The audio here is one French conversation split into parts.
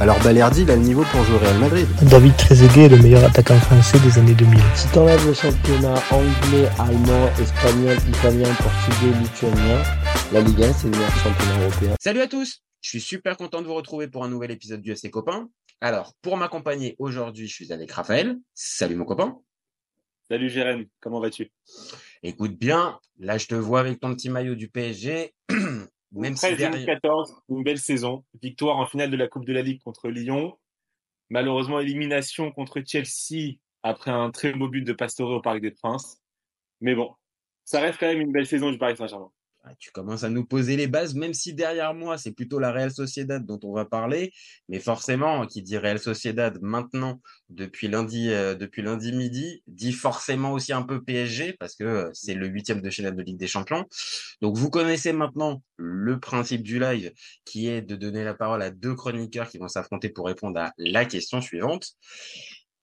alors Balerdi il a le niveau pour jouer au Real Madrid. David Trezeguet est le meilleur attaquant français des années 2000. Si t'enlèves le championnat anglais, allemand, espagnol, italien, portugais, lituanien, la Ligue 1 c'est le meilleur championnat européen. Salut à tous Je suis super content de vous retrouver pour un nouvel épisode du FC Copain. Alors, pour m'accompagner aujourd'hui, je suis avec Raphaël. Salut mon copain. Salut Jérém, comment vas-tu? Écoute bien, là je te vois avec ton petit maillot du PSG. Même 13 si 2014, une belle saison. Victoire en finale de la Coupe de la Ligue contre Lyon. Malheureusement, élimination contre Chelsea après un très beau but de Pastore au Parc des Princes. Mais bon, ça reste quand même une belle saison du Paris Saint-Germain. Ah, tu commences à nous poser les bases, même si derrière moi, c'est plutôt la Real Sociedad dont on va parler. Mais forcément, qui dit Real Sociedad maintenant, depuis lundi, euh, midi, dit forcément aussi un peu PSG, parce que euh, c'est le huitième de finale de Ligue des Champions. Donc, vous connaissez maintenant le principe du live, qui est de donner la parole à deux chroniqueurs qui vont s'affronter pour répondre à la question suivante.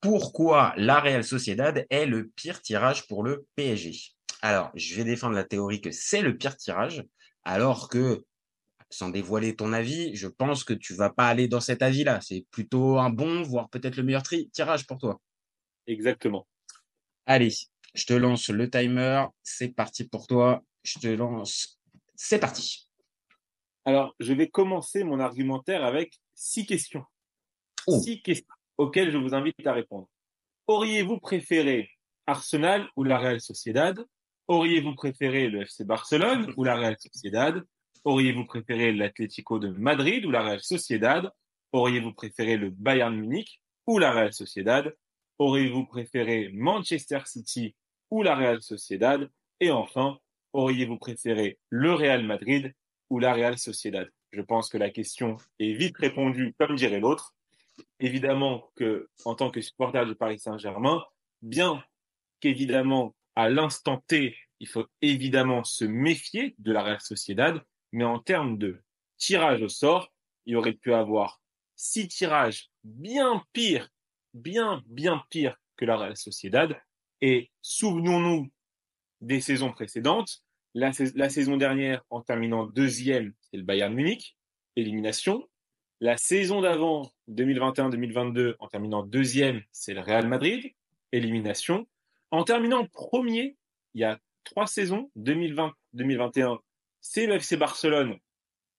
Pourquoi la Real Sociedad est le pire tirage pour le PSG alors, je vais défendre la théorie que c'est le pire tirage, alors que, sans dévoiler ton avis, je pense que tu vas pas aller dans cet avis-là. C'est plutôt un bon, voire peut-être le meilleur tirage pour toi. Exactement. Allez, je te lance le timer. C'est parti pour toi. Je te lance. C'est parti. Alors, je vais commencer mon argumentaire avec six questions. Oh. Six questions auxquelles je vous invite à répondre. Auriez-vous préféré Arsenal ou la Real Sociedad? Auriez-vous préféré le FC Barcelone ou la Real Sociedad? Auriez-vous préféré l'Atlético de Madrid ou la Real Sociedad? Auriez-vous préféré le Bayern Munich ou la Real Sociedad? Auriez-vous préféré Manchester City ou la Real Sociedad? Et enfin, auriez-vous préféré le Real Madrid ou la Real Sociedad? Je pense que la question est vite répondue, comme dirait l'autre. Évidemment que, en tant que supporter du Paris Saint-Germain, bien qu'évidemment à l'instant T, il faut évidemment se méfier de la Real Sociedad, mais en termes de tirage au sort, il aurait pu avoir six tirages bien pires, bien, bien pires que la Real Sociedad. Et souvenons-nous des saisons précédentes. La, la, saison dernière, en terminant deuxième, c'est le Bayern Munich, élimination. La saison d'avant, 2021-2022, en terminant deuxième, c'est le Real Madrid, élimination. En terminant premier, il y a trois saisons, 2020-2021, c'est le FC Barcelone.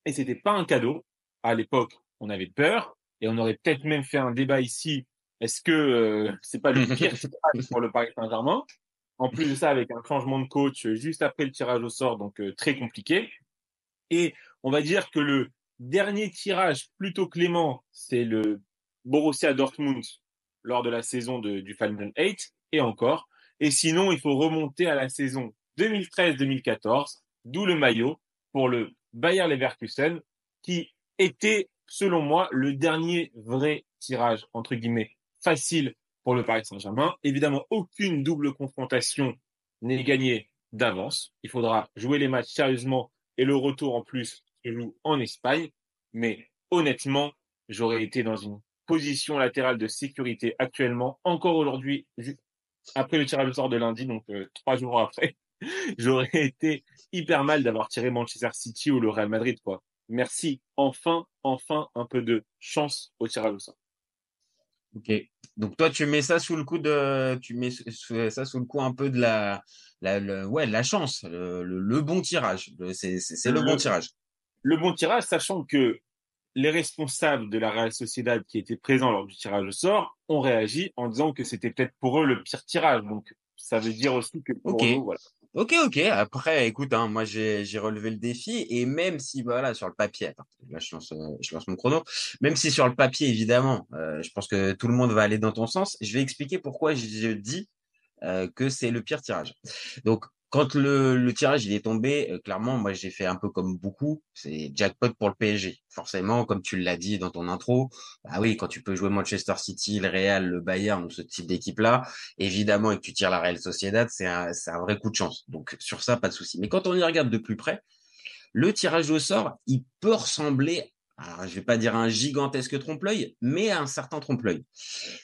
Et c'était pas un cadeau. À l'époque, on avait peur et on aurait peut-être même fait un débat ici. Est-ce que euh, c'est pas le pire pour le Paris Saint-Germain? En plus de ça, avec un changement de coach juste après le tirage au sort, donc euh, très compliqué. Et on va dire que le dernier tirage plutôt clément, c'est le Borussia Dortmund lors de la saison du Final 8 et encore. Et sinon, il faut remonter à la saison 2013-2014, d'où le maillot pour le Bayer Leverkusen, qui était, selon moi, le dernier vrai tirage, entre guillemets, facile pour le Paris Saint-Germain. Évidemment, aucune double confrontation n'est gagnée d'avance. Il faudra jouer les matchs sérieusement et le retour en plus se joue en Espagne. Mais honnêtement, j'aurais été dans une position latérale de sécurité actuellement, encore aujourd'hui, après le tirage au sort de lundi, donc euh, trois jours après, j'aurais été hyper mal d'avoir tiré Manchester City ou le Real Madrid, quoi. Merci. Enfin, enfin, un peu de chance au tirage au sort. Ok. Donc toi, tu mets ça sous le coup de, tu mets ça sous le coup un peu de la, la, ouais, la chance, le, bon tirage. C'est le, le bon tirage. Le bon tirage, sachant que les responsables de la Real Sociedad qui étaient présents lors du tirage au sort ont réagi en disant que c'était peut-être pour eux le pire tirage. Donc, ça veut dire aussi que pour voilà. Ok, ok. Après, écoute, hein, moi j'ai relevé le défi et même si voilà sur le papier, attends, là je lance, euh, je lance mon chrono. Même si sur le papier, évidemment, euh, je pense que tout le monde va aller dans ton sens. Je vais expliquer pourquoi je dis euh, que c'est le pire tirage. Donc quand le, tirage il est tombé, euh, clairement, moi j'ai fait un peu comme beaucoup, c'est jackpot pour le PSG. Forcément, comme tu l'as dit dans ton intro, ah oui, quand tu peux jouer Manchester City, le Real, le Bayern ou ce type d'équipe-là, évidemment, et que tu tires la Real Sociedad, c'est un, un vrai coup de chance. Donc sur ça, pas de souci. Mais quand on y regarde de plus près, le tirage au sort, il peut ressembler je vais pas dire un gigantesque trompe-l'œil, mais un certain trompe-l'œil.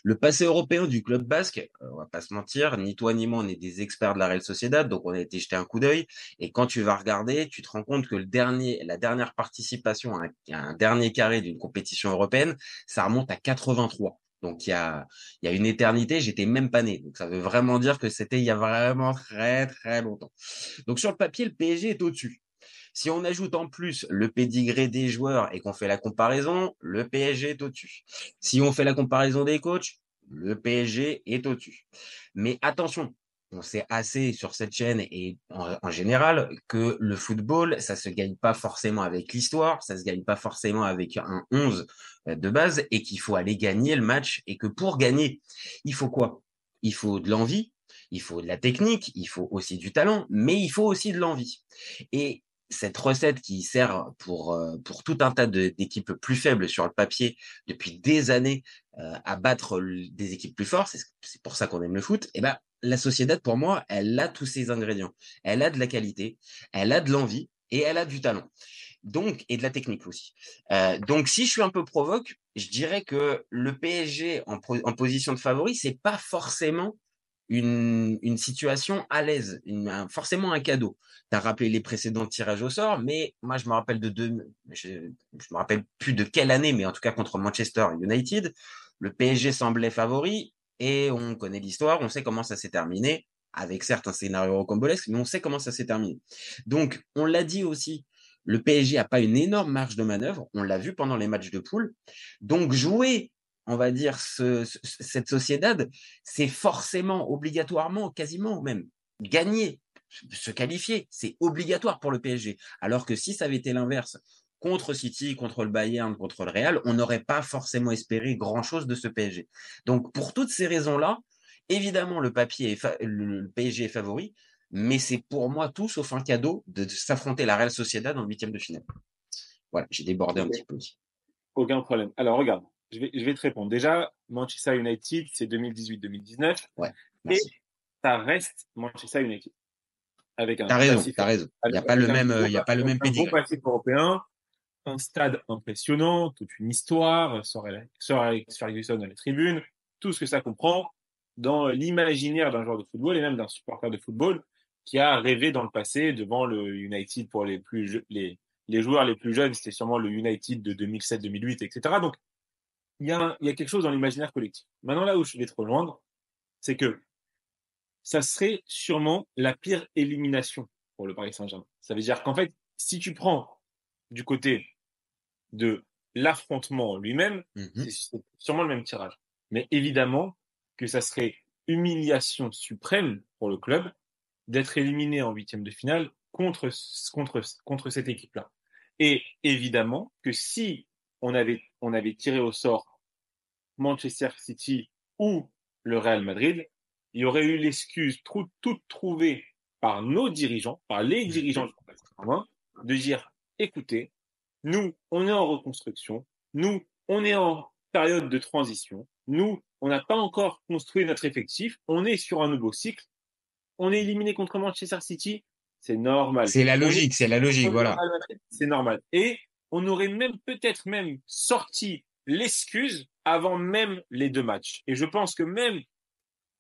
Le passé européen du club basque, euh, on va pas se mentir, ni toi ni moi, on est des experts de la Real Sociedad, donc on a été jeter un coup d'œil. Et quand tu vas regarder, tu te rends compte que le dernier, la dernière participation à un, dernier carré d'une compétition européenne, ça remonte à 83. Donc il y a, il y a une éternité, j'étais même pas né. Donc ça veut vraiment dire que c'était il y a vraiment très très longtemps. Donc sur le papier, le PSG est au-dessus. Si on ajoute en plus le pédigré des joueurs et qu'on fait la comparaison, le PSG est au-dessus. Si on fait la comparaison des coachs, le PSG est au-dessus. Mais attention, on sait assez sur cette chaîne et en, général que le football, ça se gagne pas forcément avec l'histoire, ça se gagne pas forcément avec un 11 de base et qu'il faut aller gagner le match et que pour gagner, il faut quoi? Il faut de l'envie, il faut de la technique, il faut aussi du talent, mais il faut aussi de l'envie. Cette recette qui sert pour, euh, pour tout un tas d'équipes plus faibles sur le papier depuis des années euh, à battre des équipes plus fortes, c'est pour ça qu'on aime le foot, et eh ben la Sociedad, pour moi, elle a tous ces ingrédients. Elle a de la qualité, elle a de l'envie et elle a du talent. Donc, et de la technique aussi. Euh, donc, si je suis un peu provoque, je dirais que le PSG en, en position de favori, c'est pas forcément une, situation à l'aise, forcément un cadeau. Tu as rappelé les précédents tirages au sort, mais moi je me rappelle de deux, je, je me rappelle plus de quelle année, mais en tout cas contre Manchester United, le PSG semblait favori et on connaît l'histoire, on sait comment ça s'est terminé, avec certes un scénario mais on sait comment ça s'est terminé. Donc on l'a dit aussi, le PSG a pas une énorme marge de manœuvre, on l'a vu pendant les matchs de poule. Donc jouer on va dire, ce, cette sociédad, c'est forcément, obligatoirement, quasiment même, gagner, se qualifier. C'est obligatoire pour le PSG. Alors que si ça avait été l'inverse, contre City, contre le Bayern, contre le Real, on n'aurait pas forcément espéré grand-chose de ce PSG. Donc, pour toutes ces raisons-là, évidemment, le, papier est le PSG est favori, mais c'est pour moi tout sauf un cadeau de s'affronter la Real Sociedad en huitième de finale. Voilà, j'ai débordé un petit peu. Aucun problème. Alors, regarde, je vais, je vais te répondre. Déjà, Manchester United, c'est 2018-2019. Ouais. Et ça reste Manchester United. Avec un. T'as raison, t'as raison. Il n'y a pas le même, il y a pas le même Un passif européen, un stade impressionnant, toute une histoire, Sir Alex Ferguson à la tribune, tout ce que ça comprend dans l'imaginaire d'un joueur de football et même d'un supporter de football qui a rêvé dans le passé devant le United pour les plus les, les joueurs les plus jeunes, c'était sûrement le United de 2007-2008, etc. Donc, il y, a, il y a quelque chose dans l'imaginaire collectif. Maintenant, là où je vais te rejoindre, c'est que ça serait sûrement la pire élimination pour le Paris Saint-Germain. Ça veut dire qu'en fait, si tu prends du côté de l'affrontement lui-même, mmh c'est sûrement le même tirage. Mais évidemment que ça serait humiliation suprême pour le club d'être éliminé en huitième de finale contre, contre, contre cette équipe-là. Et évidemment que si on avait, on avait tiré au sort Manchester City ou le Real Madrid, il y aurait eu l'excuse toute trouvée par nos dirigeants, par les dirigeants de dire, écoutez, nous, on est en reconstruction, nous, on est en période de transition, nous, on n'a pas encore construit notre effectif, on est sur un nouveau cycle, on est éliminé contre Manchester City, c'est normal. C'est la logique, c'est la logique, voilà. C'est normal. Et on aurait même peut-être même sorti l'excuse avant même les deux matchs. Et je pense que même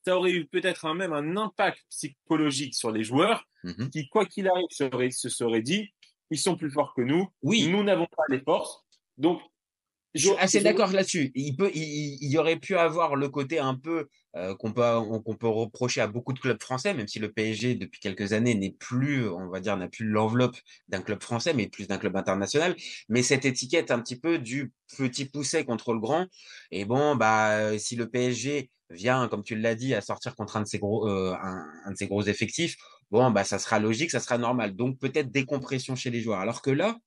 ça aurait eu peut-être un, même un impact psychologique sur les joueurs mmh qui, quoi qu'il arrive, se, se seraient dit, ils sont plus forts que nous. Oui. Nous n'avons pas les forces. Donc, je suis assez d'accord là-dessus. Il peut, il, il, y aurait pu avoir le côté un peu euh, qu'on peut, peut reprocher à beaucoup de clubs français, même si le PSG depuis quelques années n'est plus, on va dire, n'a plus l'enveloppe d'un club français, mais plus d'un club international. Mais cette étiquette un petit peu du petit poussé contre le grand. Et bon, bah, si le PSG vient, comme tu l'as dit, à sortir contre un de ses gros, euh, un, de ses gros effectifs, bon, bah, ça sera logique, ça sera normal. Donc peut-être décompression chez les joueurs. Alors que là,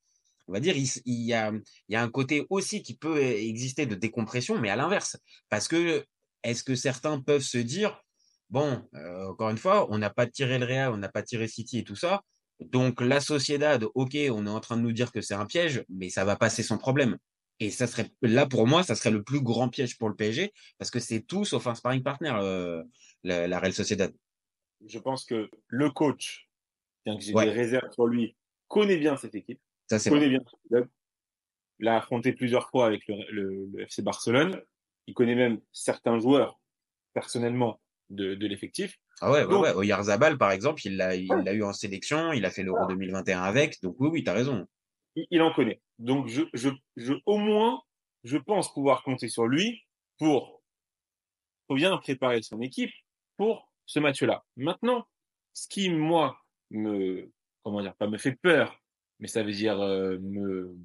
on va dire, il, y a, il y a un côté aussi qui peut exister de décompression, mais à l'inverse. Parce que est-ce que certains peuvent se dire, bon, euh, encore une fois, on n'a pas tiré le Real, on n'a pas tiré City et tout ça. Donc la Sociedad, ok, on est en train de nous dire que c'est un piège, mais ça va passer sans problème. Et ça serait là pour moi, ça serait le plus grand piège pour le PSG parce que c'est tout sauf un sparring partner, euh, la, la Real Sociedad. Je pense que le coach, bien que j'ai Ouais. des réserves sur lui, connaît bien cette équipe, Ça connaît vrai. bien ce club, l'a affronté plusieurs fois avec le, le- le FC Barcelone, il connaît même certains joueurs personnellement de, de l'effectif. Ah ouais, ouais, Donc- ouais. Oyarzabal, par exemple, il l'a, il l'a eu en sélection, il a fait l'Euro 2021 avec, donc oui, oui, t'as raison. il, il en connaît. Donc, je, je, je, au moins, je pense pouvoir compter sur lui pour, pour bien préparer son équipe pour ce match-là. Maintenant, ce qui, moi, me, comment dire, pas me fait peur, mais ça veut dire, euh, me,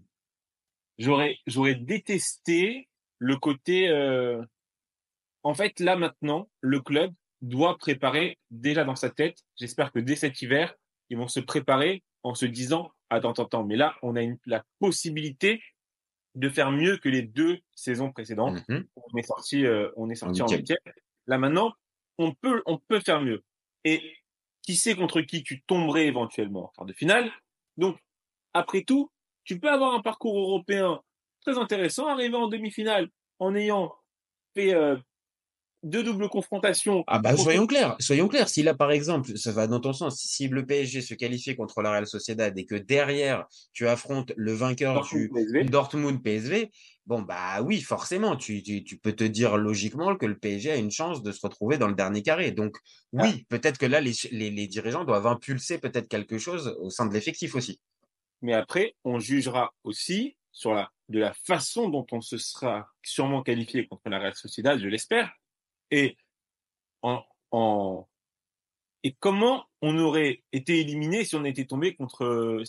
j'aurais, j'aurais détesté le côté, euh, en fait, là, maintenant, le club doit préparer déjà dans sa tête. J'espère que dès cet hiver, ils vont se préparer en se disant, attends, attends, attends, mais là, on a une, la possibilité de faire mieux que les deux saisons précédentes. Mhm. On est sorti, euh, on est sorti En en huitième. Là maintenant, on peut, on peut faire mieux. Et qui sait contre qui tu tomberais éventuellement en quart de finale. Donc, après tout, tu peux avoir un parcours européen très intéressant, arriver en demi-finale en ayant fait euh, deux doubles confrontations. Ah bah soyons clairs, soyons clairs. Si là par exemple, ça va dans ton sens, si le PSG se qualifie contre la Real Sociedad et que derrière tu affrontes le vainqueur Dortmund, du PSV. Dortmund PSV, bon bah oui forcément, tu, tu, tu peux te dire logiquement que le PSG a une chance de se retrouver dans le dernier carré. Donc oui, peut-être que là les, les, les dirigeants doivent impulser peut-être quelque chose au sein de l'effectif aussi. Mais après, on jugera aussi sur la, de la façon dont on se sera sûrement qualifié contre la Real Sociedad, je l'espère, et en, en, et comment on aurait été éliminé si on était tombé contre,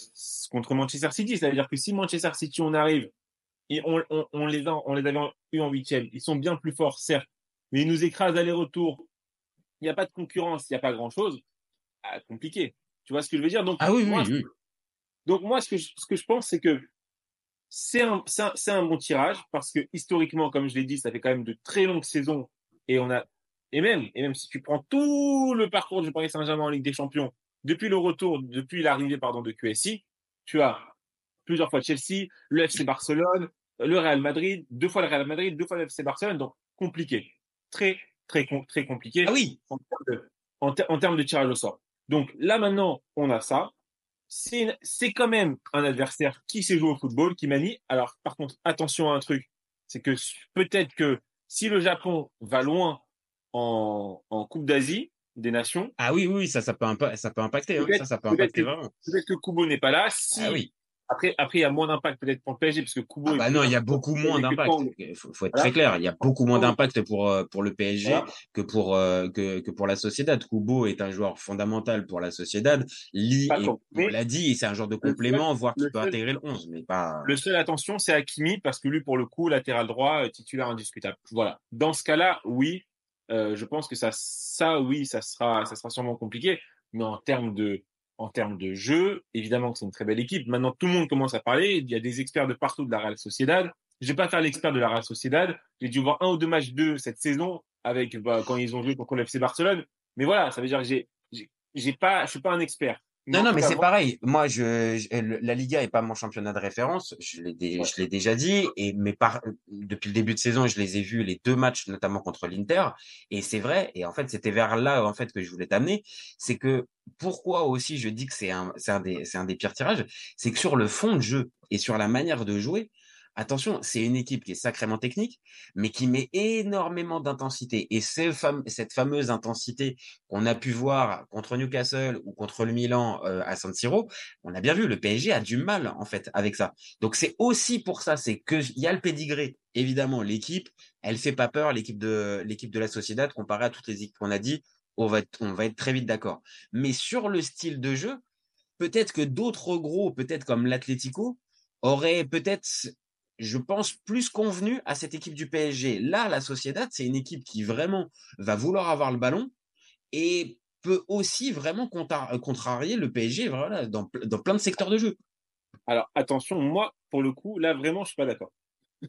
contre Manchester City? C'est-à-dire que si Manchester City, on arrive, et on, on, on les a, on les avait eu en huitième, ils sont bien plus forts, certes, mais ils nous écrasent aller-retour. Il n'y a pas de concurrence, il n'y a pas grand-chose. Ah, compliqué. Tu vois ce que je veux dire? Donc, Ah oui, oui, moi, oui. donc moi, ce que je, ce que je pense, c'est que c'est un, bon tirage parce que historiquement, comme je l'ai dit, ça fait quand même de très longues saisons et on a et même et même si tu prends tout le parcours du Paris Saint-Germain en Ligue des Champions depuis le retour, depuis l'arrivée pardon de QSI, tu as plusieurs fois Chelsea, le FC Barcelone, le Real Madrid, deux fois le Real Madrid, deux fois le FC Barcelone, donc compliqué, très très très compliqué. Ah oui. En termes de, en, ter- en termes de tirage au sort. Donc là maintenant, on a ça c'est quand même un adversaire qui sait jouer au football, qui manie. Alors, par contre, attention à un truc, c'est que peut-être que si le Japon va loin en, en Coupe d'Asie des Nations, Ah oui, oui, oui, ça, ça peut, ça peut impacter. hein. Peut-être- Ça, ça peut impacter que- vraiment. peut-être que Kubo n'est pas là. Si Ah oui. Après, après, il y a moins d'impact peut-être pour le PSG parce que Kubo. Ah bah non, il y a beaucoup moins d'impact. Il faut, faut être Voilà. très clair. Il y a beaucoup moins d'impact pour, euh, pour le PSG Voilà. que pour, euh, que, que pour la Sociedad. Kubo est un joueur fondamental pour la Sociedad. Lee, est- on l'a dit, c'est un genre de seul- complément, voire qui peut seul- intégrer le 11, mais pas. Le seul attention, c'est Hakimi parce que lui, pour le coup, latéral droit, euh, titulaire indiscutable. Voilà. Dans ce cas-là, oui, euh, je pense que ça, ça, oui, ça sera, ça sera sûrement compliqué. Mais en termes de, en termes de jeu, évidemment que c'est une très belle équipe. Maintenant, tout le monde commence à parler. Il y a des experts de partout de la Real Sociedad. Je vais pas faire l'expert de la Real Sociedad. J'ai dû voir un ou deux matchs d'eux cette saison avec, bah, quand ils ont joué contre le FC Barcelone. Mais voilà, ça veut dire que j'ai, j'ai, pas, je suis pas un expert. Non, non, mais c'est pareil. Moi, je, la Liga est pas mon championnat de référence. Je l'ai, dé- Ouais. je l'ai déjà dit. Et mais par, depuis le début de saison, je les ai vus les deux matchs, notamment contre l'Inter. Et c'est vrai. Et en fait, c'était vers là en fait que je voulais t'amener. C'est que pourquoi aussi je dis que c'est un, c'est un des, c'est un des pires tirages, c'est que sur le fond de jeu et sur la manière de jouer. Attention, c'est une équipe qui est sacrément technique, mais qui met énormément d'intensité. Et cette fameuse intensité qu'on a pu voir contre Newcastle ou contre le Milan euh, à San Siro, on a bien vu, le PSG a du mal en fait avec ça. Donc c'est aussi pour ça, c'est que il y a le pédigré. Évidemment, l'équipe, elle fait pas peur, l'équipe de l'équipe de la Sociedad comparée à toutes les équipes qu'on a dit. On va être, on va être très vite d'accord. Mais sur le style de jeu, peut-être que d'autres gros, peut-être comme l'Atlético, auraient peut-être je pense, plus convenu à cette équipe du PSG. Là, la Sociedad, c'est une équipe qui vraiment va vouloir avoir le ballon et peut aussi vraiment contra- contrarier le PSG voilà, dans, ple- dans plein de secteurs de jeu. Alors, attention, moi, pour le coup, là, vraiment, je suis pas d'accord.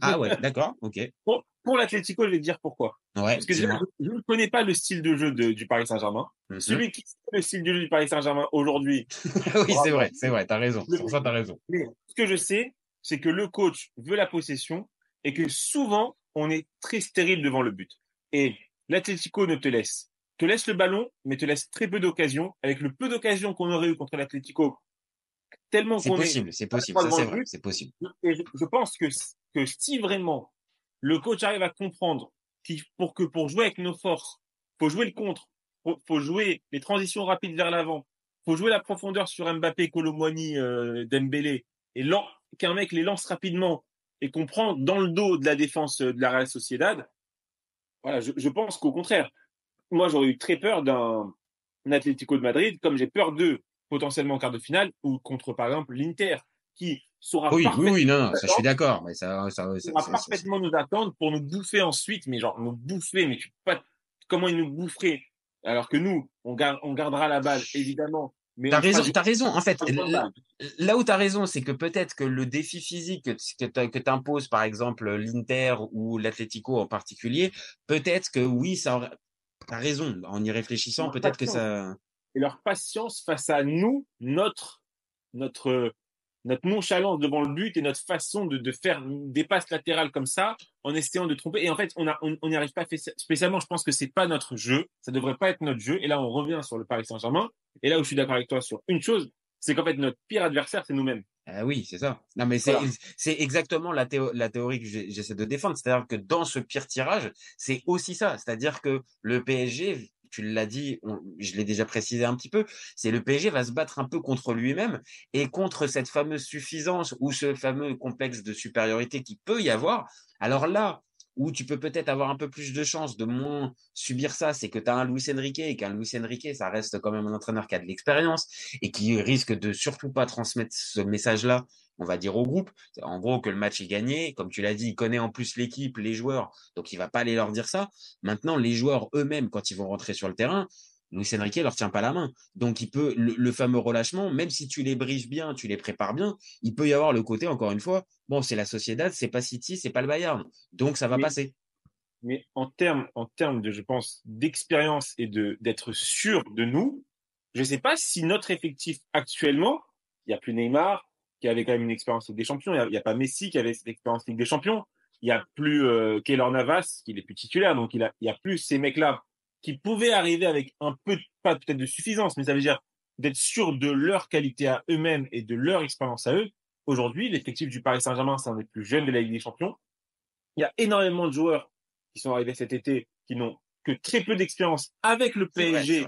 Ah ouais, d'accord, ok. Pour, pour l'Atlético, je vais te dire pourquoi. Ouais, Parce que je, ne connais pas le style de jeu de- du Paris Saint-Germain. Celui qui sait le style de jeu du Paris Saint-Germain aujourd'hui, oui, c'est vrai, c'est vrai, t'as raison. Pour ça, t'as raison. Mais ce que je sais, c'est que le coach veut la possession et que souvent, on est très stérile devant le but. Et l'Atlético ne te laisse, te laisse le ballon, mais te laisse très peu d'occasions. Avec le peu d'occasions qu'on aurait eu contre l'Atlético, tellement C'est qu'on est possible, c'est possible, ça c'est vrai, c'est possible. et je, je pense que, que si vraiment le coach arrive à comprendre qu'il pour que pour jouer avec nos forces, faut jouer le contre, faut, faut jouer les transitions rapides vers l'avant, faut jouer la profondeur sur Mbappé, Colomwani, euh, Dembélé, et lan- qu'un mec les lance rapidement et qu'on prend dans le dos de la défense de la Real Sociedad. Voilà, je, je pense qu'au contraire, moi j'aurais eu très peur d'un un Atlético de Madrid, comme j'ai peur d'eux potentiellement en quart de finale ou contre par exemple l'Inter qui saura Oui, oui, parfaitement oui, non, non, ça je suis d'accord, mais ça, ça, ça, saura parfaitement nous attendre pour nous bouffer ensuite, mais genre nous bouffer, mais tu pas comment ils nous boufferaient alors que nous on, gar- on gardera la balle évidemment. T'as raison, t'as raison. En fait, là, où t'as raison, c'est que peut-être que le défi physique que, que t'a- que t'impose, par exemple, l'Inter ou l'Atlético en particulier, peut-être que oui, ça. T'as raison. En y réfléchissant, peut-être que patience. ça... et leur patience face à nous, notre notre notre nonchalance devant le but et notre façon de, de faire des passes latérales comme ça en essayant de tromper. Et en fait, on a on on n'y arrive pas spécialement. Je pense que c'est pas notre jeu. Ça devrait pas être notre jeu. Et là, on revient sur le Paris Saint-Germain. Et là où je suis d'accord avec toi sur une chose, c'est qu'en fait notre pire adversaire, c'est nous-mêmes. Ah oui, c'est ça. Non, mais c'est Voilà. c'est exactement la, théo- la théorie que j'essaie de défendre. C'est-à-dire que dans ce pire tirage, c'est aussi ça. C'est-à-dire que le PSG, tu l'as dit, on- je l'ai déjà précisé un petit peu, c'est le PSG va se battre un peu contre lui-même et contre cette fameuse suffisance ou ce fameux complexe de supériorité qui peut y avoir. Alors là, où tu peux peut-être avoir un peu plus de chance de moins subir ça, c'est que tu as un Luis Enrique et qu'un Luis Enrique, ça reste quand même un entraîneur qui a de l'expérience et qui risque de surtout pas transmettre ce message-là, on va dire au groupe. En gros, que le match est gagné. Comme tu l'as dit, il connaît en plus l'équipe, les joueurs, donc il va pas aller leur dire ça. Maintenant, les joueurs eux-mêmes, quand ils vont rentrer sur le terrain, Luis Enrique leur tient pas la main. Donc il peut le, le fameux relâchement, même si tu les briefes bien, tu les prépares bien, il peut y avoir le côté encore une fois. Bon, c'est la Sociedad, c'est pas City, c'est pas le Bayern, donc ça va Mais- passer. Mais en termes, en termes de, je pense, d'expérience et de d'être sûr de nous, je sais pas si notre effectif actuellement, il y a plus Neymar qui avait quand même une expérience Ligue des Champions, il y a, pas Messi qui avait cette expérience Ligue des Champions, il y a plus euh, Keylor Navas qui n'est plus titulaire, donc il a, il y a plus ces mecs-là qui pouvaient arriver avec un peu, de- pas peut-être de suffisance, mais ça veut dire d'être sûr de leur qualité à eux-mêmes et de leur expérience à eux. Aujourd'hui, l'effectif du Paris Saint-Germain, c'est un des plus jeunes de la Ligue des Champions. Il y a énormément de joueurs qui sont arrivés cet été qui n'ont que très peu d'expérience avec le vrai, PSG,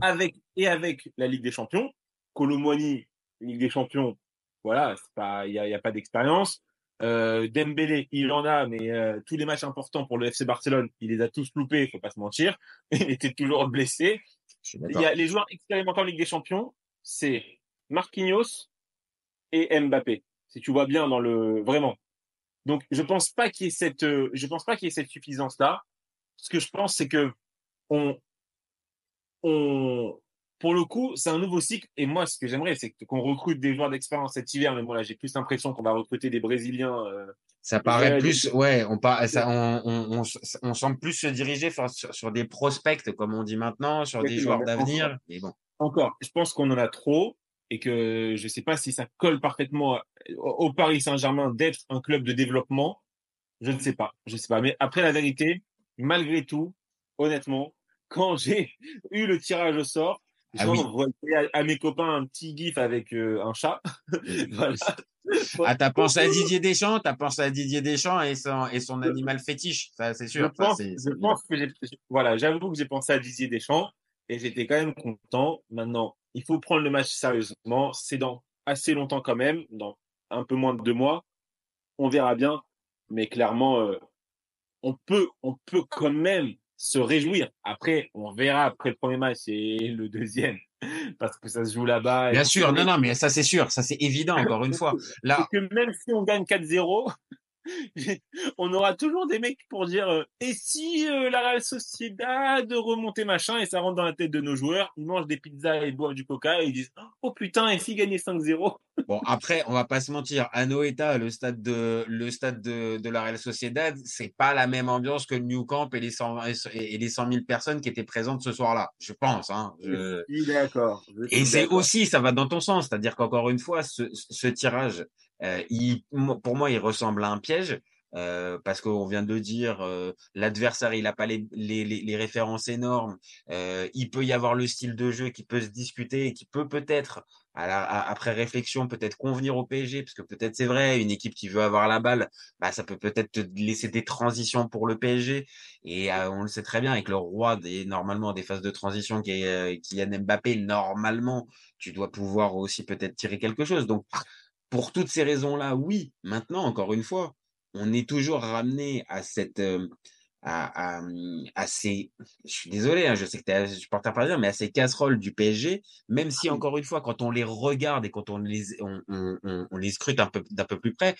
avec et avec la Ligue des Champions. Colomwani, Ligue des Champions, voilà, il y a, il y a pas d'expérience. Euh, Dembélé, il en a, mais euh, tous les matchs importants pour le FC Barcelone, il les a tous loupés, faut pas se mentir. Il était toujours blessé. Il y a les joueurs expérimentés en Ligue des Champions, c'est Marquinhos et Mbappé. Si tu vois bien dans le vraiment. Donc je pense pas qu'il y ait cette euh, je pense pas qu'il y ait cette suffisance là. Ce que je pense c'est que on on pour le coup, c'est un nouveau cycle. Et moi ce que j'aimerais c'est qu'on recrute des joueurs d'expérience cet hiver. Mais bon là j'ai plus l'impression qu'on va recruter des brésiliens euh, Ça paraît plus, ouais, on, par, ça, on, on, on, on semble plus se diriger sur, sur, sur des prospects, comme on dit maintenant, sur des joueurs d'avenir. Mais bon, encore, je pense qu'on en a trop et que je sais pas si ça colle parfaitement au au Paris Saint-Germain d'être un club de développement. Je ne sais pas, je sais pas. Mais après la vérité, malgré tout, honnêtement, quand j'ai eu le tirage au sort, Ah j'ai oui. envoyé à, à mes copains un petit gif avec euh, un chat. voilà. ah, t'as pensé à Didier Deschamps, t'as pensé à Didier Deschamps et son, et son animal fétiche, ça c'est Je sûr. ça, pense, c'est- je pense que voilà, j'avoue que j'ai pensé à Didier Deschamps et j'étais quand même content. Maintenant, il faut prendre le match sérieusement. C'est dans assez longtemps quand même, dans un peu moins de deux mois. On verra bien, mais clairement, euh, on peut, on peut quand même se réjouir. Après, on verra après le premier match et le deuxième, parce que ça se joue là-bas. Bien sûr, non, non, mais ça c'est sûr, ça c'est évident, encore une fois. Là, que même si on gagne 4-0, on aura toujours des mecs pour dire euh, et si euh, la Real Sociedad remonter machin et ça rentre dans la tête de nos joueurs, ils mangent des pizzas et boivent du coca et ils disent oh putain et si gagner 5-0 Bon, après, on va pas se mentir. Anoeta, le stade de, le stade de, de la Real Sociedad, c'est pas la même ambiance que le New Camp et les 100, et les 100 000 personnes qui étaient présentes ce soir-là. Je pense, hein. Je... Je suis d'accord. Et c'est aussi, ça va dans ton sens. C'est-à-dire qu'encore une fois, ce, ce tirage, il, pour moi, il ressemble à un piège. Euh, parce qu'on vient de dire, euh, l'adversaire il a pas les, les, les, références énormes. Euh, il peut y avoir le style de jeu qui peut se discuter et qui peut peut-être, après réflexion, peut-être convenir au PSG, parce que peut-être c'est vrai, une équipe qui veut avoir la balle, bah ça peut peut-être te laisser des transitions pour le PSG. Et euh, on le sait très bien avec le roi des normalement des phases de transition qui est euh, Kylian Mbappé. Normalement, tu dois pouvoir aussi peut-être tirer quelque chose. Donc pour toutes ces raisons-là, oui. Maintenant, encore une fois, on est toujours ramené à cette, euh, à, à, à ces, je suis désolé, hein, je sais que t'es supporter parisien, mais à ces casseroles du PSG, même si encore une fois, quand on les regarde et quand on les, on, on, on, on les scrute un peu, d'un peu plus près,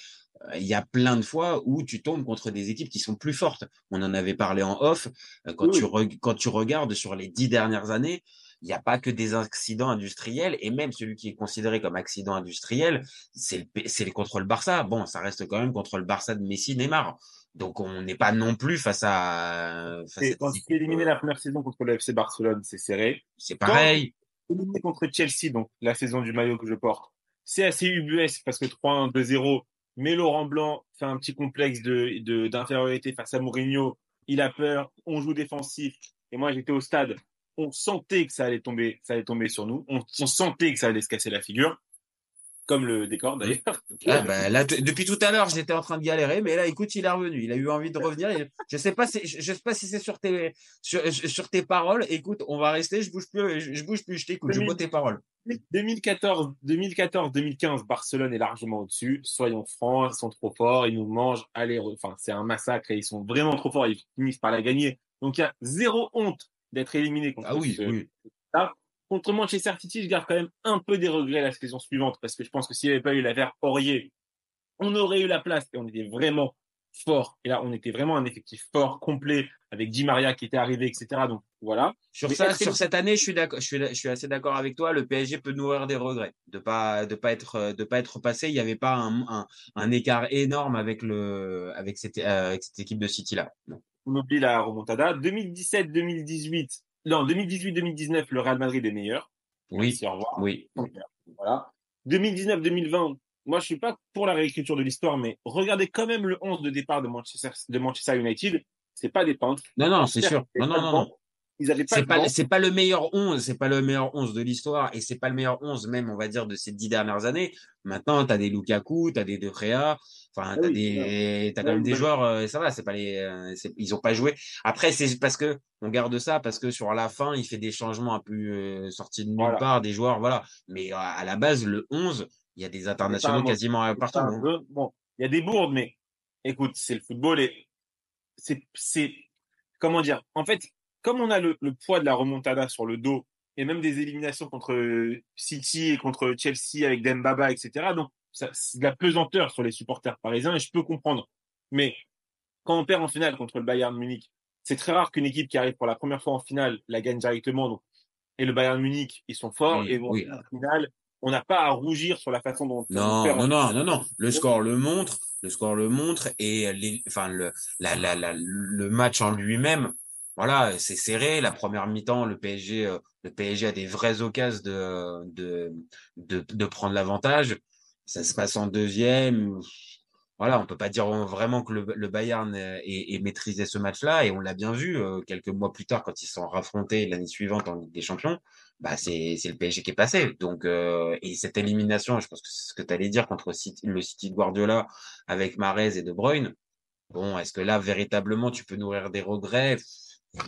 euh, il y a plein de fois où tu tombes contre des équipes qui sont plus fortes. On en avait parlé en off. euh, Quand Oui. tu, re- quand tu regardes sur les dix dernières années, il n'y a pas que des accidents industriels et même celui qui est considéré comme accident industriel, c'est le, P- c'est le contre le Barça. Bon, ça reste quand même contre le Barça de Messi, Neymar. Donc on n'est pas non plus face à, face à Et quand tu es éliminé la première saison contre le FC Barcelone, c'est serré. C'est pareil. Éliminé contre Chelsea, donc la saison du maillot que je porte, c'est assez ubuesque parce que 3-1, 2-0. Mais Laurent Blanc fait un petit complexe de, de, d'infériorité face à Mourinho. Il a peur, on joue défensif. Et moi, j'étais au stade. On sentait que ça allait tomber, ça allait tomber sur nous. On, on sentait que ça allait se casser la figure. Comme le décor, d'ailleurs. Ah, bah, là, depuis tout à l'heure, j'étais en train de galérer, mais là, écoute, il est revenu. Il a eu envie de revenir. Et je sais pas si, je je sais pas si c'est sur tes, sur, sur tes paroles. Écoute, on va rester. Je bouge plus. Je, je bouge plus. Je t'écoute. Je bois tes paroles. 2014, 2014, 2015, Barcelone est largement au-dessus. Soyons francs, ils sont trop forts, ils nous mangent. Allez, enfin, c'est un massacre et ils sont vraiment trop forts. Ils finissent par la gagner. Donc il y a zéro honte d'être éliminé contre Ah oui, ce- oui. ça. Contre Manchester City, je garde quand même un peu des regrets la saison suivante parce que je pense que s'il n'y avait pas eu l'affaire Aurier, on aurait eu la place et on était vraiment fort. Et là, on était vraiment un effectif fort, complet, avec Di Maria qui était arrivé, etc. Donc voilà. Sur Mais ça, sur cette année, je suis d'accord, je suis, je suis assez d'accord avec toi. Le PSG peut nourrir des regrets de pas, de pas être, de pas être passé. Il n'y avait pas un, un, un écart énorme avec le, avec cette, euh, avec cette équipe de City là. Non. On oublie la remontada. 2017-2018, non, 2018-2019, le Real Madrid est meilleur. Oui, Merci, au revoir. oui. Voilà. 2019-2020, moi, je suis pas pour la réécriture de l'histoire, mais regardez quand même le 11 de départ de Manchester, de Manchester United. C'est pas des peintres. Non, non, c'est sûr. Non, non, non, non. Ils avaient pas C'est pas, c'est pas le meilleur 11, c'est pas le meilleur 11 de l'histoire et c'est pas le meilleur 11 même, on va dire, de ces dix dernières années. Maintenant, t'as des Lukaku, t'as des De Gea, enfin, t'as oui, des, t'as quand Ouais, même des joueurs, euh, ça va, c'est pas les, euh, ils ont pas joué. Après, c'est parce que, on garde ça parce que sur la fin, il fait des changements un peu euh, sortis de nulle Voilà. part, des joueurs, voilà. Mais à la base, le 11, il y a des internationaux quasiment partout. Hein. Bon, il y a des bourdes, mais écoute, c'est le football et c'est, c'est, comment dire, en fait, comme on a le, le poids de la remontada sur le dos et même des éliminations contre City et contre Chelsea avec Dembaba, etc. Donc, ça, c'est de la pesanteur sur les supporters parisiens et je peux comprendre. Mais quand on perd en finale contre le Bayern Munich, c'est très rare qu'une équipe qui arrive pour la première fois en finale la gagne directement. Donc, et le Bayern Munich, ils sont forts Oui, et oui. en finale. On n'a pas à rougir sur la façon dont on Non, perd en non, non, non, non. Le score le montre, le score le montre et les, enfin le, la, la, la, le match en lui-même, voilà, c'est serré. La première mi-temps, le PSG, euh, le PSG a des vraies occasions de, prendre l'avantage. Ça se passe en deuxième. Voilà, on peut pas dire vraiment que le, Bayern ait, maîtrisé ce match-là et on l'a bien vu euh, quelques mois plus tard quand ils se sont raffrontés l'année suivante en Ligue des Champions bah c'est le PSG qui est passé. Donc euh, et cette élimination, je pense que c'est ce que tu allais dire contre le City de Guardiola avec Mahrez et De Bruyne. Bon, est-ce que là véritablement tu peux nourrir des regrets?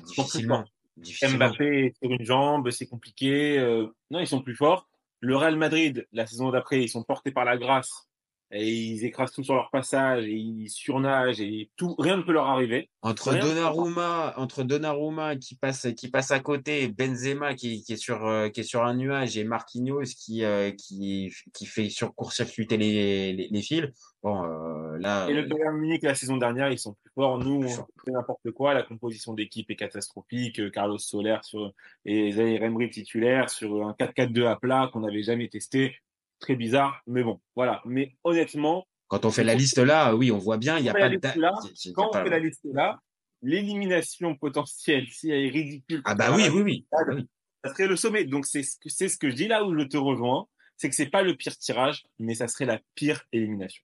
Difficilement. Difficilement. Mbappé sur une jambe, c'est compliqué. euh, non, ils sont plus forts. Le Real Madrid, la saison d'après, ils sont portés par la grâce et ils écrasent tout sur leur passage et ils surnagent et tout, rien ne peut leur arriver. Entre Rien. Donnarumma, entre Donnarumma qui passe qui passe à côté, Benzema qui, qui est sur euh, qui est sur un nuage et Marquinhos qui euh, qui qui fait sur court-circuiter les, les les fils. Bon euh, là Et le Bayern Munich, la saison dernière, ils sont plus forts. Nous, on fait n'importe quoi. La composition d'équipe est catastrophique. Carlos Soler sur et Zaire Emery titulaire sur un 4-4-2 à plat qu'on n'avait jamais testé. Très bizarre, mais bon, voilà. Mais honnêtement, Quand on fait la liste là, oui, on voit bien, il n'y a pas de. a quand on fait la liste là, l'élimination potentielle, si elle est ridicule, Ah bah oui, oui, oui. oui. ça serait le sommet. Donc c'est ce que ce je dis là où je te rejoins, c'est que c'est pas le pire tirage, mais ça serait la pire élimination.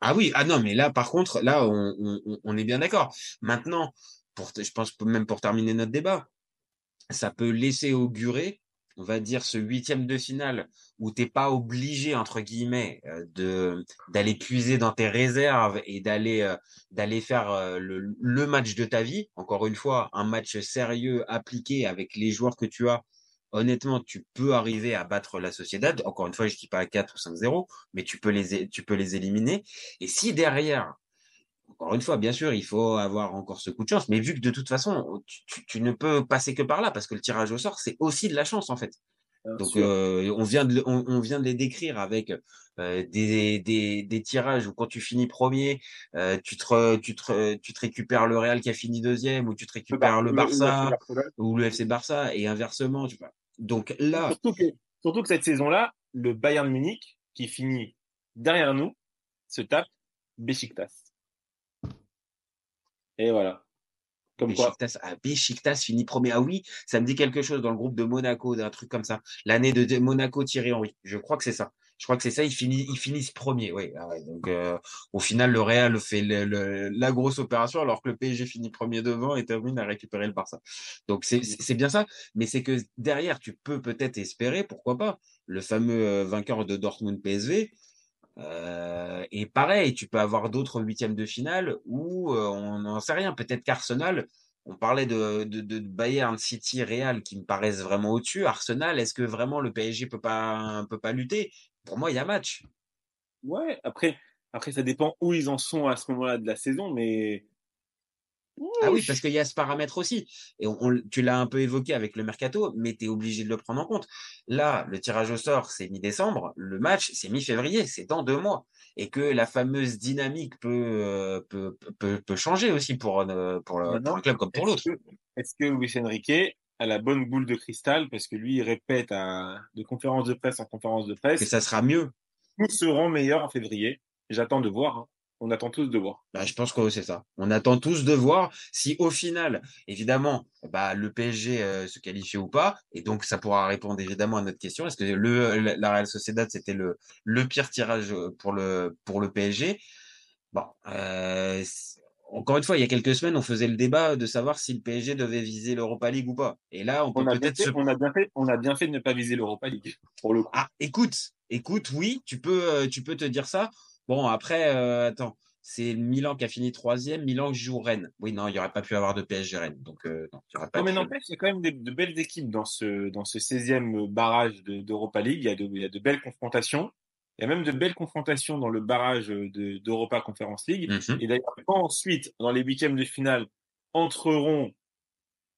Ah oui, ah non, mais là, par contre, là, on, on- on- on est bien d'accord. Maintenant, pour, je pense même pour terminer notre débat, ça peut laisser augurer, on va dire, ce huitième de finale où t'es pas obligé, entre guillemets, euh, de d'aller puiser dans tes réserves et d'aller euh, d'aller faire euh, le, match de ta vie. Encore une fois, un match sérieux, appliqué avec les joueurs que tu as. Honnêtement, tu peux arriver à battre la Sociedad. Encore une fois, je dis pas à 4 ou 5-0, mais tu peux les, tu peux les éliminer. Et si derrière, encore une fois, bien sûr, il faut avoir encore ce coup de chance, mais vu que de toute façon, tu, tu- tu ne peux passer que par là, parce que le tirage au sort, c'est aussi de la chance, en fait. Bien Donc, euh, on, vient de, on, on vient de les décrire avec euh, des, des, des tirages où quand tu finis premier, euh, tu, te, re- tu, te, re- tu te récupères le Real qui a fini deuxième, ou tu te récupères le Barça, ou le FC Barça, et inversement. Tu vois. Donc là, Surtout que, surtout que cette saison-là, le Bayern Munich, qui finit derrière nous, se tape Besiktas. Et voilà. Comme quoi. Ah, Besiktas finit premier. Ah oui, ça me dit quelque chose dans le groupe de Monaco, d'un truc comme ça. L'année de Monaco Thierry Henry. Je crois que c'est ça. Je crois que c'est ça. Ils finissent, ils finissent premier. Oui. Ah ouais, donc euh, au final, le Real fait le- le- la grosse opération alors que le PSG finit premier devant et termine à récupérer le Barça. Donc c'est bien ça. Mais c'est que derrière, tu peux peut-être espérer, pourquoi pas, le fameux euh, vainqueur de Dortmund PSV. Euh, et pareil, tu peux avoir d'autres huitièmes de finale où euh, on n'en sait rien. Peut-être qu'Arsenal, on parlait de, de, Bayern, City, Real qui me paraissent vraiment au-dessus. Arsenal, est-ce que vraiment le PSG peut pas peut pas lutter? Pour moi, il y a match. Ouais, après, après, ça dépend où ils en sont à ce moment-là de la saison, mais. Ah oui, parce qu'il y a ce paramètre aussi. Et on, on- tu l'as un peu évoqué avec le mercato, mais tu es obligé de le prendre en compte. Là, le tirage au sort, c'est mi-décembre. Le match, c'est mi-février. C'est dans deux mois. Et que la fameuse dynamique peut, euh, peut, peut, peut changer aussi pour, euh, pour, le- pour un club comme pour l'autre. Est-ce que, Luis Enrique a la bonne boule de cristal parce que lui, il répète à, de conférence de presse en conférence de presse Que ça sera mieux. Nous serons meilleurs en février. J'attends de voir. hein. On attend tous de voir. Bah, je pense que c'est ça. On attend tous de voir si au final, évidemment, bah, le PSG euh, se qualifie ou pas. Et donc, ça pourra répondre évidemment à notre question. Est-ce que le, la Real Sociedad, c'était le, le pire tirage pour le, pour le PSG? Bon, euh, encore une fois, il y a quelques semaines, on faisait le débat de savoir si le PSG devait viser l'Europa League ou pas. Et là, on peut On a, bien peut-être se on, a bien fait, on a bien fait de ne pas viser l'Europa League, pour le coup. ah, écoute, écoute, oui, tu peux, euh, tu peux te dire ça. Bon, après, euh, attends, c'est Milan qui a fini troisième, Milan qui joue Rennes. Oui, non, il n'y aurait pas pu avoir de PSG Rennes. Donc, euh, non, il y aurait pas Non, mais n'empêche, il y a quand même des- de belles équipes dans ce, dans ce 16e barrage de- d'Europa League. Il y, a de, il y a de belles confrontations. Il y a même de belles confrontations dans le barrage de- d'Europa Conference League. Mhm. Et d'ailleurs, quand ensuite, dans les huitièmes de finale, entreront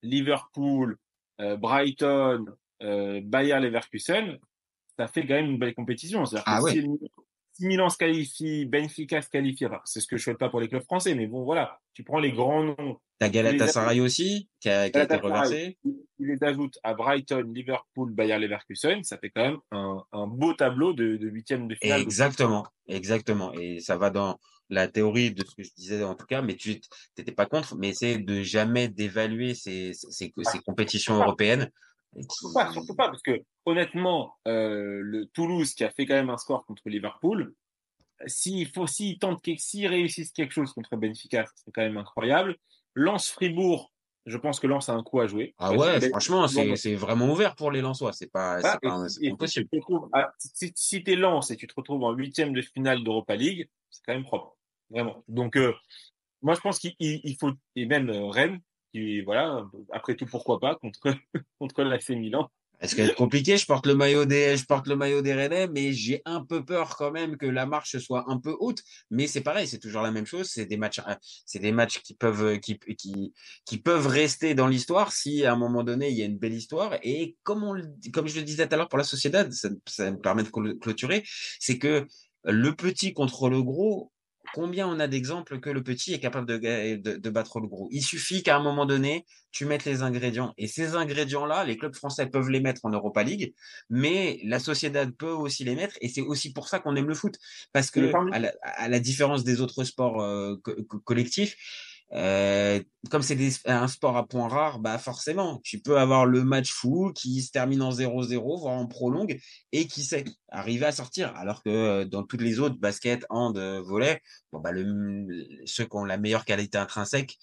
Liverpool, euh, Brighton, euh, Bayer Leverkusen, ça fait quand même une belle compétition. C'est-à-dire que Ah ouais. si, si Milan se qualifie, Benfica se qualifie, enfin, c'est ce que je souhaite pas pour les clubs français, mais bon, voilà, tu prends les grands noms, T'as Galatasaray aussi, qui a, qui a été reversé. tu les ajoutes à Brighton, Liverpool, Bayer Leverkusen, ça fait quand même un, un beau tableau de, de huitièmes de finale. Exactement, exactement. Et ça va dans la théorie de ce que je disais en tout cas, mais tu t'étais pas contre, mais c'est de jamais d'évaluer ces, ces, ces compétitions européennes. Surtout pas, surtout pas, parce que honnêtement, euh, le Toulouse qui a fait quand même un score contre Liverpool, s'il faut, quelque- s'ils réussissent quelque chose contre Benfica, c'est quand même incroyable. Lance Fribourg, je pense que Lens a un coup à jouer. Ah ouais, que- franchement, c'est vraiment ouvert pour les Lensois. C'est pas, Ah, pas, impossible. si tu si, si t'es Lens et tu te retrouves en huitième de finale d'Europa League, c'est quand même propre, vraiment. Donc, euh, moi, je pense qu'il il- il faut et même euh, Rennes, qui voilà, après tout, pourquoi pas contre contre l'AC Milan. Est-ce que c'est compliqué? Je porte le maillot des, je porte le maillot des mais j'ai un peu peur quand même que la marche soit un peu haute. Mais c'est pareil, c'est toujours la même chose. C'est des matchs, euh, c'est des matchs qui peuvent, qui, qui, qui peuvent rester dans l'histoire si à un moment donné il y a une belle histoire. Et comme on, comme je le disais tout à l'heure pour la Sociedad, ça, me permet de clôturer, c'est que le petit contre le gros, combien on a d'exemples que le petit est capable de, de, de battre le gros Il suffit qu'à un moment donné, tu mettes les ingrédients. Et ces ingrédients-là, les clubs français peuvent les mettre en Europa League, mais la Sociedad peut aussi les mettre. Et c'est aussi pour ça qu'on aime le foot. Parce que, à la, à la différence des autres sports euh, co collectifs, euh, comme c'est un sport à points rares, bah forcément, tu peux avoir le match fou qui se termine en 0-0, voire en prolongue, et qui sait arriver à sortir. Alors que euh, dans toutes les autres, basket, hand, volet, bon bah le, ceux qui ont la meilleure qualité intrinsèque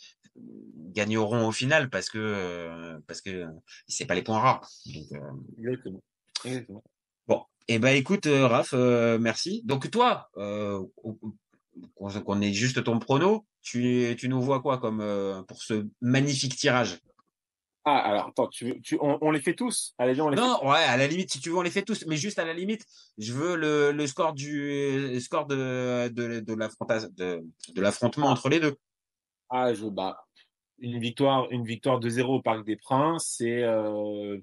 gagneront au final parce que euh, parce que c'est pas les points rares. Donc, euh... Exactement. Exactement. Bon, et eh ben écoute, Raph, merci. Donc toi, qu'on ait juste ton prono, tu, tu nous vois quoi comme euh, pour ce magnifique tirage? Ah, alors attends, tu, tu, on, on les fait tous? Allez, on les Non, fait ouais, à la limite, si tu veux, on les fait tous, mais juste à la limite, je veux le, le score du le score de, de, de l'affrontement de, de l'affrontement entre les deux. Ah, je bah une victoire, une victoire de 0 au Parc des Princes, c'est euh,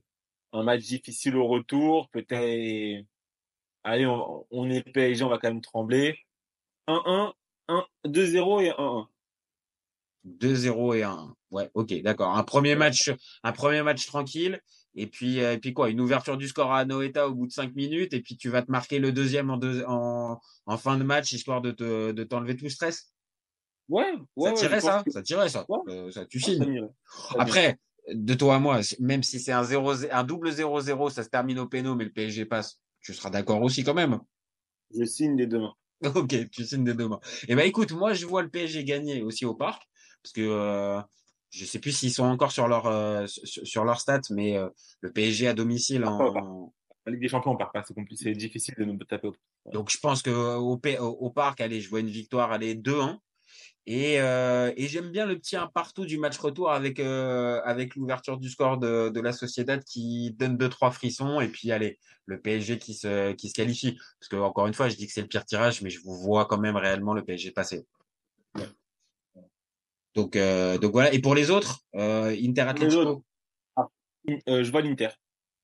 un match difficile au retour, peut-être. Allez, on, on est PSG, on va quand même trembler. 1-1, 1, 2-0 et 1-1. 2-0 et 1. Ouais, ok, d'accord. Un premier match, un premier match tranquille. Et puis, et puis quoi, une ouverture du score à Noeta au bout de 5 minutes. Et puis tu vas te marquer le deuxième en, deux, en, en fin de match, histoire de te, de t'enlever tout le stress? Ouais, ouais. Ça tirait ouais, ça, que... ça tirait ça. Ouais. Euh, ça, tu signes. Ça Après, de toi à moi, même si c'est un 0, un double 0-0, ça se termine au péno, mais le PSG passe, tu seras d'accord aussi quand même? Je signe des deux mains. Ok, tu signes des deux mains. Eh ben écoute, moi je vois le PSG gagner aussi au parc parce que euh, je sais plus s'ils sont encore sur leur euh, sur, sur leur stats, mais euh, le PSG à domicile en, La Ligue des Champions, on part pas, c'est difficile de nous taper. au- donc je pense que au, au, au parc, allez, je vois une victoire, allez 2-1. Et, euh, et j'aime bien le petit un partout du match retour avec euh, avec l'ouverture du score de, de la Sociedad qui donne deux trois frissons et puis allez le PSG qui se qui se qualifie parce que encore une fois je dis que c'est le pire tirage mais je vous vois quand même réellement le PSG passer. Donc euh, donc voilà et pour les autres euh, Inter Atletico. Ah, euh, je vois l'Inter.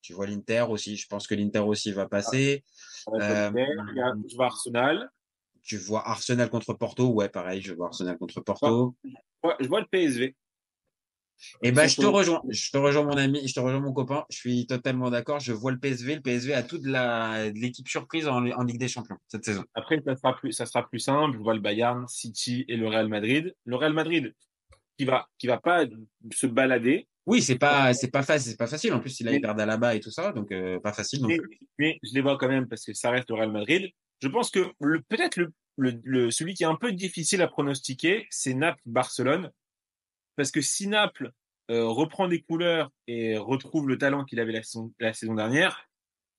tu vois l'Inter aussi je pense que l'Inter aussi va passer. Je vois Euh, je vois Arsenal. Tu vois Arsenal contre Porto? Ouais pareil je vois Arsenal contre Porto. Ouais, je vois le PSV. Eh ben, je te rejoins. Je te rejoins, mon ami. Je te rejoins, mon copain. Je suis totalement d'accord. Je vois le PSV. Le PSV a toute la, l'équipe surprise en, en Ligue des Champions cette saison. Après, ça sera plus, ça sera plus simple. Je vois le Bayern, City et le Real Madrid. Le Real Madrid, qui va, qui va pas se balader, Oui, c'est pas, c'est pas facile, c'est pas facile. En plus, il a perdu là-bas et tout ça, donc euh, pas facile. mais je les vois quand même parce que ça reste le Real Madrid. Je pense que le, peut-être le, le, le- celui qui est un peu difficile à pronostiquer, c'est Naples-Barcelone. Parce que si Naples euh, reprend des couleurs et retrouve le talent qu'il avait la saison, la saison dernière,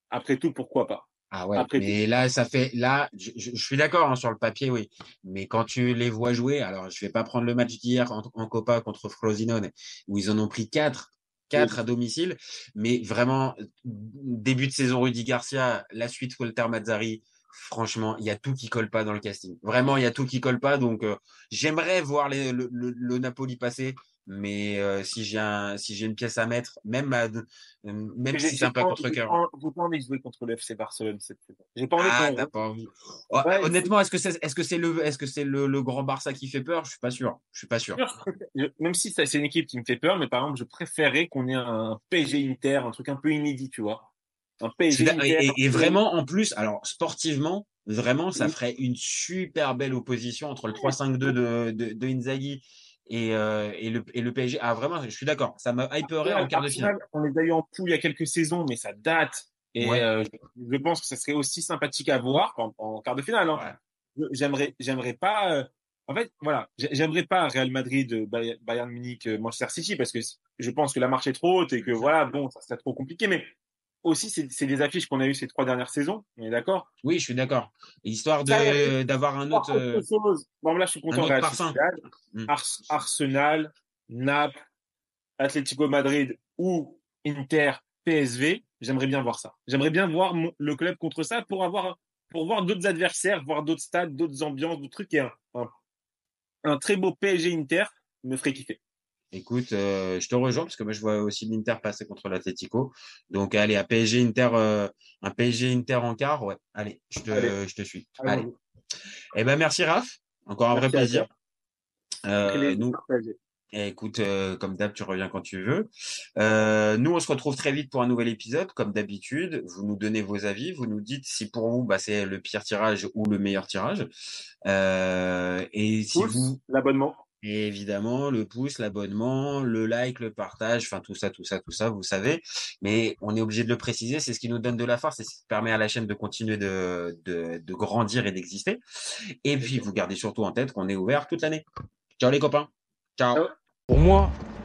après tout, pourquoi pas? Ah ouais. Après, mais là, ça fait, là, je, je- je suis d'accord hein, sur le papier, oui. Mais quand tu les vois jouer, alors je vais pas prendre le match d'hier en, en Copa contre Frosinone où ils en ont pris quatre. Quatre à domicile, mais vraiment début de saison Rudy Garcia, la suite Walter Mazzari, franchement, il y a tout qui colle pas dans le casting. Vraiment, il y a tout qui colle pas. Donc, euh, j'aimerais voir les- le, le, le Napoli passer, mais euh, si j'ai un, si j'ai une pièce à mettre, même à, euh, même si c'est un peu pas- contre cœur. pas- J'ai pas envie de jouer contre le FC Barcelone cette saison. J'ai pas envie Ah, qu'on- t'as pas envie. Oh, Ouais, honnêtement, est-ce que c'est, est-ce que c'est le, est-ce que c'est le, le grand Barça qui fait peur? Je suis pas sûr. Je suis pas sûr. même si c'est une équipe qui me fait peur, mais par exemple, je préférais qu'on ait un PSG Inter, un truc un peu inédit, tu vois. Un PSG. Et, et vraiment, en plus, alors sportivement, vraiment, ça ferait une super belle opposition entre le 3-5-2 de, de, de Inzaghi et, euh, et, le, et le PSG. Ah, vraiment, je suis d'accord. Ça me hyperait en quart de finale. On les a eu en poule il y a quelques saisons, mais ça date. Et Ouais. euh, je, pense que ça serait aussi sympathique à voir en, en quart de finale. hein. J'aimerais, j'aimerais pas. euh, en fait, voilà, j'ai- j'aimerais pas Real Madrid, Bay- Bayern Munich, Manchester City, parce que je pense que la marche est trop haute et que voilà, bon, ça serait trop compliqué. Mais aussi, c'est des affiches qu'on a eues ces trois dernières saisons. On est d'accord? Oui, je suis d'accord. Histoire de, d'avoir un autre. Euh. Bon, là, je suis content. Mm. Ars- Arsenal, Naples, Atlético Madrid ou Inter, PSV. J'aimerais bien voir ça. J'aimerais bien voir mon- le club contre ça pour avoir, pour voir d'autres adversaires, voir d'autres stades, d'autres ambiances, d'autres trucs. Et un, un, un très beau PSG Inter me ferait kiffer. Écoute, euh, je te rejoins parce que moi je vois aussi l'Inter passer contre l'Atlético. Donc allez, à PSG Inter, euh, un PSG Inter en quart, ouais. Allez, je te, Allez. je te suis. Allez, Allez. Eh ben merci Raph. Encore un vrai Merci plaisir. Euh, nous, eh, écoute, euh, comme d'hab, tu reviens quand tu veux. Euh, nous, on se retrouve très vite pour un nouvel épisode, comme d'habitude. Vous nous donnez vos avis, vous nous dites si pour vous, bah, c'est le pire tirage ou le meilleur tirage. Euh, et si vous, l'abonnement. Et évidemment, le pouce, l'abonnement, le like, le partage, enfin tout ça, tout ça, tout ça, vous savez. Mais on est obligé de le préciser, c'est ce qui nous donne de la force et ce qui permet à la chaîne de continuer de, de, de grandir et d'exister. Et puis, vous gardez surtout en tête qu'on est ouvert toute l'année. Ciao les copains. Ciao. Pour moi,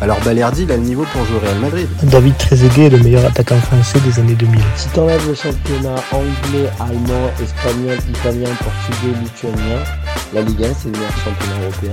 alors Balerdi il a le niveau pour jouer au Real Madrid. David Trezeguet est le meilleur attaquant français des années 2000. Si t'enlèves le championnat anglais, allemand, espagnol, italien, portugais, lituanien, la Ligue 1 c'est le meilleur championnat européen.